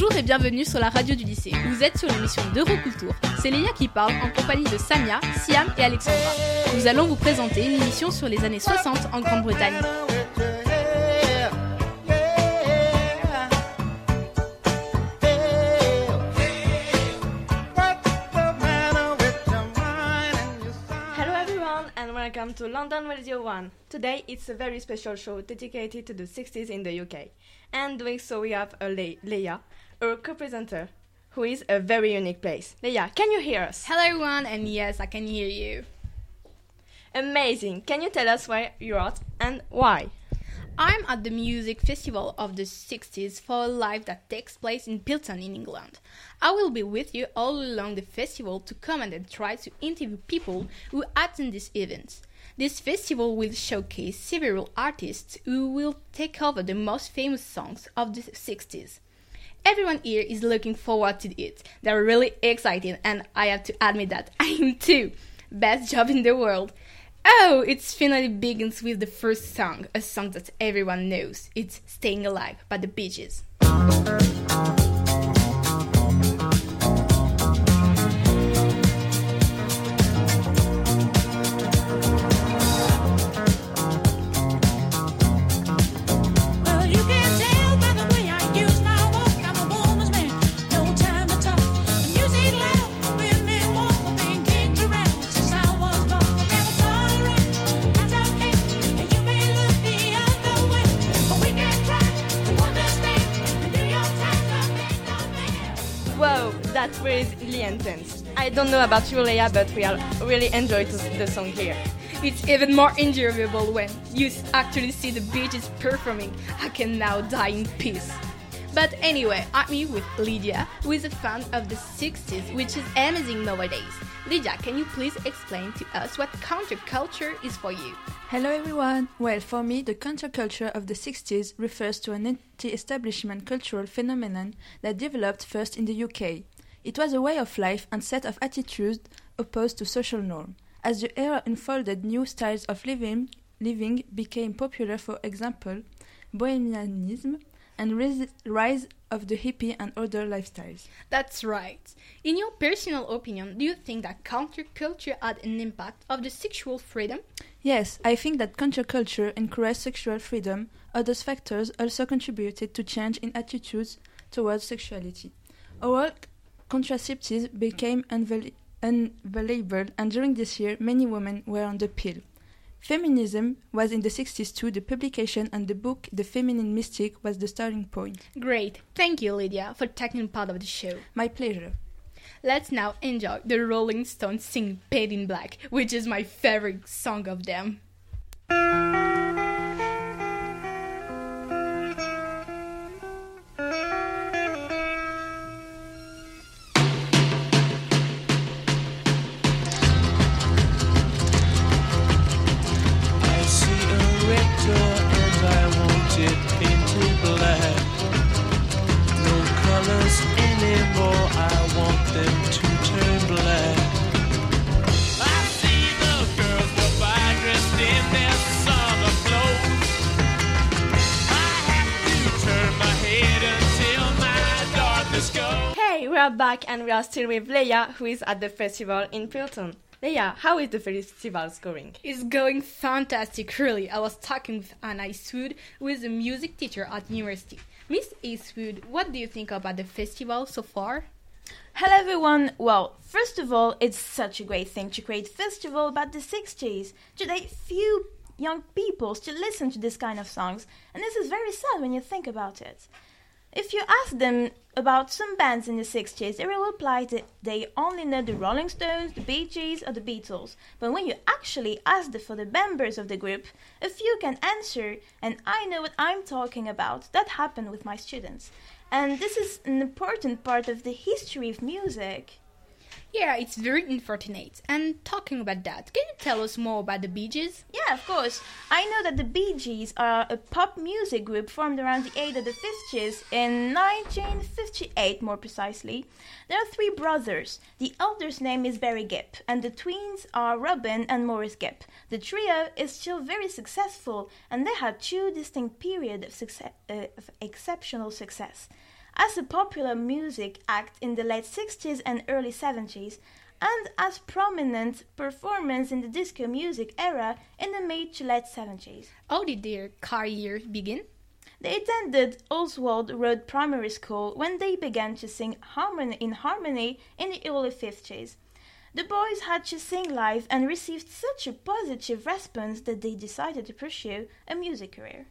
Bonjour et bienvenue sur la radio du lycée. Vous êtes sur l'émission d'Euroculture. C'est Léa qui parle en compagnie de Samia, Siam et Alexandra. Nous allons vous présenter une émission sur les années 60 en Grande-Bretagne. Welcome to London Radio 1. Today it's a very special show dedicated to the 60s in the UK. And doing so we have a Le- Leia, our co-presenter, who is a very unique place. Leia, can you hear us? Hello everyone, and yes, I can hear you. Amazing. Can you tell us where you're at and why? I'm at the music festival of the 60s for life that takes place in Pilton in England. I will be with you all along the festival to comment and try to interview people who attend this event. This festival will showcase several artists who will take over the most famous songs of the 60s. Everyone here is looking forward to it. They're really excited, and I have to admit that I am too. Best job in the world. Oh, it finally begins with the first song, a song that everyone knows. It's Staying Alive by the Bee Gees. Really intense. I don't know about you, Leia, but we are really enjoyed the song here. It's even more enjoyable when you actually see the Bee Gees performing. I can now die in peace. But anyway, I'm here with Lydia, who is a fan of the 60s, which is amazing nowadays. Lydia, can you please explain to us what counterculture is for you? Hello everyone! Well, for me, the counterculture of the 60s refers to an anti establishment cultural phenomenon that developed first in the UK. It was a way of life and set of attitudes opposed to social norm. As the era unfolded, new styles of living, living became popular, for example, bohemianism and ris- rise of the hippie and other lifestyles. That's right. In your personal opinion, do you think that counterculture had an impact of the sexual freedom? Yes, I think that counterculture encouraged sexual freedom. Other factors also contributed to change in attitudes towards sexuality. Oral contraceptives became unavail- unavailable, and during this year, many women were on the pill. Feminism was in the 60s too. The publication and the book The Feminine Mystique was the starting point. Great. Thank you, Lydia, for taking part of the show. My pleasure. Let's now enjoy the Rolling Stones sing Paint It Black, which is my favorite song of them. Are back and we are still with Leia, who is at the festival in Pilton. Leia, how is the festival going? It's going fantastic, really. I was talking with Anna Eastwood, who is a music teacher at university. Miss Eastwood, what do you think about the festival so far? Hello everyone. Well, first of all, it's such a great thing to create festival about the 60s. Today, few young people still listen to this kind of songs, and this is very sad when you think about it. If you ask them about some bands in the 60s, they will reply that they only know the Rolling Stones, the Bee Gees, or the Beatles. But when you actually ask them for the members of the group, a few can answer, and I know what I'm talking about. That happened with my students. And this is an important part of the history of music. Yeah, it's very unfortunate. And talking about that, can you tell us more about the Bee Gees? Yeah, of course. I know that the Bee Gees are a pop music group formed around the age of the 50s in 1958, more precisely. There are three brothers. The elder's name is Barry Gibb, and the twins are Robin and Maurice Gibb. The trio is still very successful, and they had two distinct periods of, success, uh, of exceptional success. As a popular music act in the late 60s and early 70s, and as prominent performance in the disco music era in the mid to late 70s. How did their career begin? They attended Oswald Road Primary School when they began to sing harmony in harmony in the early 50s. The boys had to sing live and received such a positive response that they decided to pursue a music career.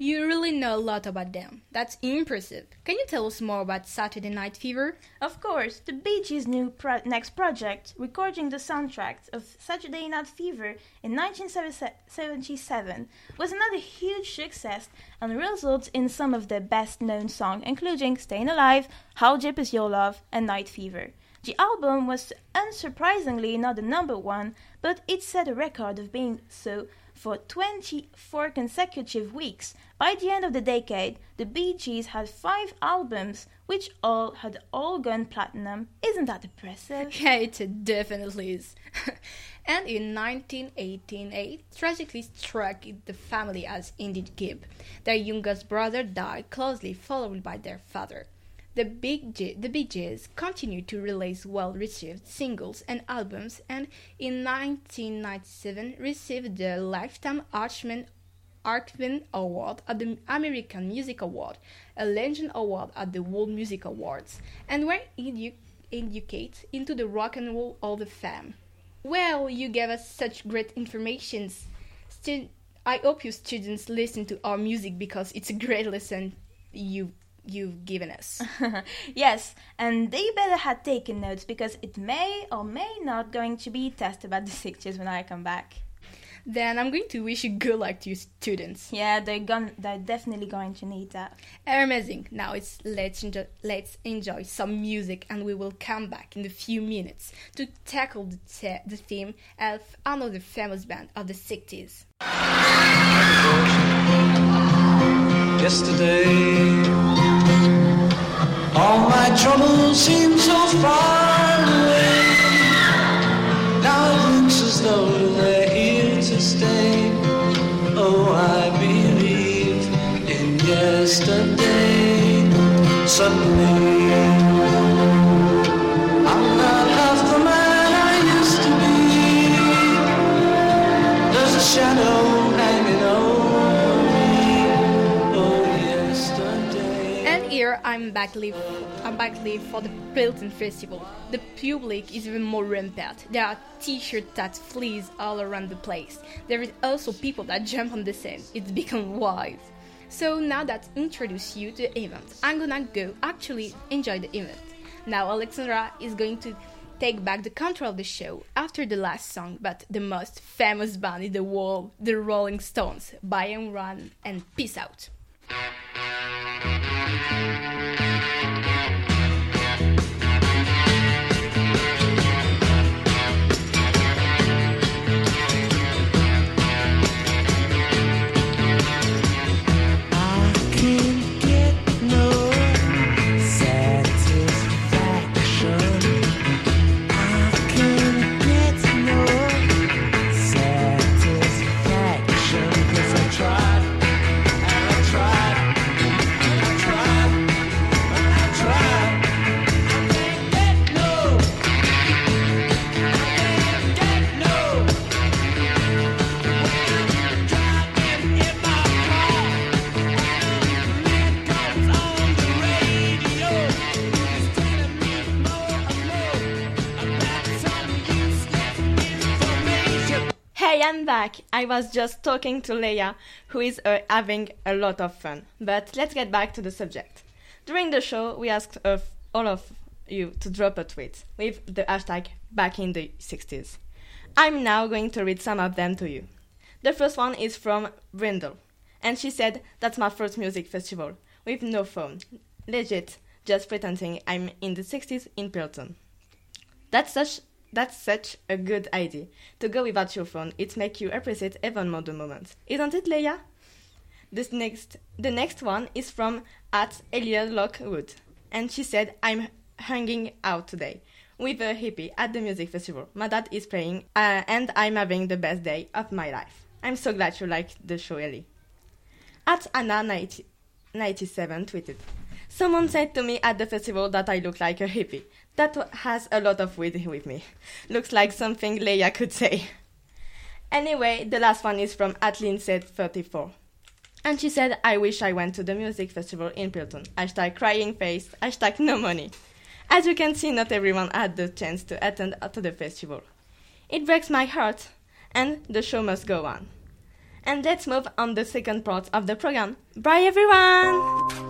You really know a lot about them. That's impressive. Can you tell us more about Saturday Night Fever? Of course, the Bee Gees' new pro- next project, recording the soundtrack of Saturday Night Fever in 1977, was another huge success and resulted in some of their best known songs, including Staying Alive, How Deep Is Your Love, and Night Fever. The album was unsurprisingly not the number one, but it set a record of being so for 24 consecutive weeks. By the end of the decade, the Bee Gees had five albums, which all had all gone platinum. Isn't that impressive? Yeah, it definitely is. and in 1988, tragically struck the family as Andy Gibb. Their youngest brother died closely followed by their father. The Big G- the Bee Gees continued to release well-received singles and albums, and in 1997 received the Lifetime Archman Archman Award at the American Music Award, a Legend Award at the World Music Awards, and were edu- educated into the Rock and Roll Hall of Fame. Well, you gave us such great information. I hope you students listen to our music because it's a great lesson you you've given us. yes, and they better have taken notes because it may or may not going to be test about the 60s when I come back. then I'm going to wish you good luck to you students. Yeah, they're gon- they're definitely going to need that. Amazing. Now it's let's enjoy, let's enjoy some music, and we will come back in a few minutes to tackle the, te- the theme of another famous band of the 60s. yesterday. All my troubles seem so far away. I'm back live. I'm back live for the Pilton Festival. The public is even more rampant. There are T-shirts that flees all around the place. There is also people that jump on the scene. It's become wild. So now that introduce you to the event, I'm gonna go actually enjoy the event. Now Alexandra is going to take back the control of the show after the last song, but the most famous band in the world, the Rolling Stones, Buy and Run and Peace Out. Hey, I'm back. I was just talking to Leia, who is uh, having a lot of fun. But let's get back to the subject. During the show, we asked of all of you to drop a tweet with the hashtag back in the 60s. I'm now going to read some of them to you. The first one is from Brindle, and she said, That's my first music festival, with no phone. Legit, just pretending I'm in the 60s in Pilton. That's such that's such a good idea. To go without your phone, it makes you appreciate even more the moment. Isn't it, Leia? This next the next one is from at Eliel Lockwood. And she said, I'm hanging out today with a hippie at the music festival. My dad is playing uh, and I'm having the best day of my life. I'm so glad you liked the show, Ellie. At Anna 90, 97 tweeted, Someone said to me at the festival that I look like a hippie. That has a lot of weight with me. Looks like something Leia could say. Anyway, the last one is from Atlin said 34. And she said, I wish I went to the music festival in Pilton. Hashtag crying face, hashtag no money. As you can see, not everyone had the chance to attend to the festival. It breaks my heart, and the show must go on. And let's move on the second part of the program. Bye everyone!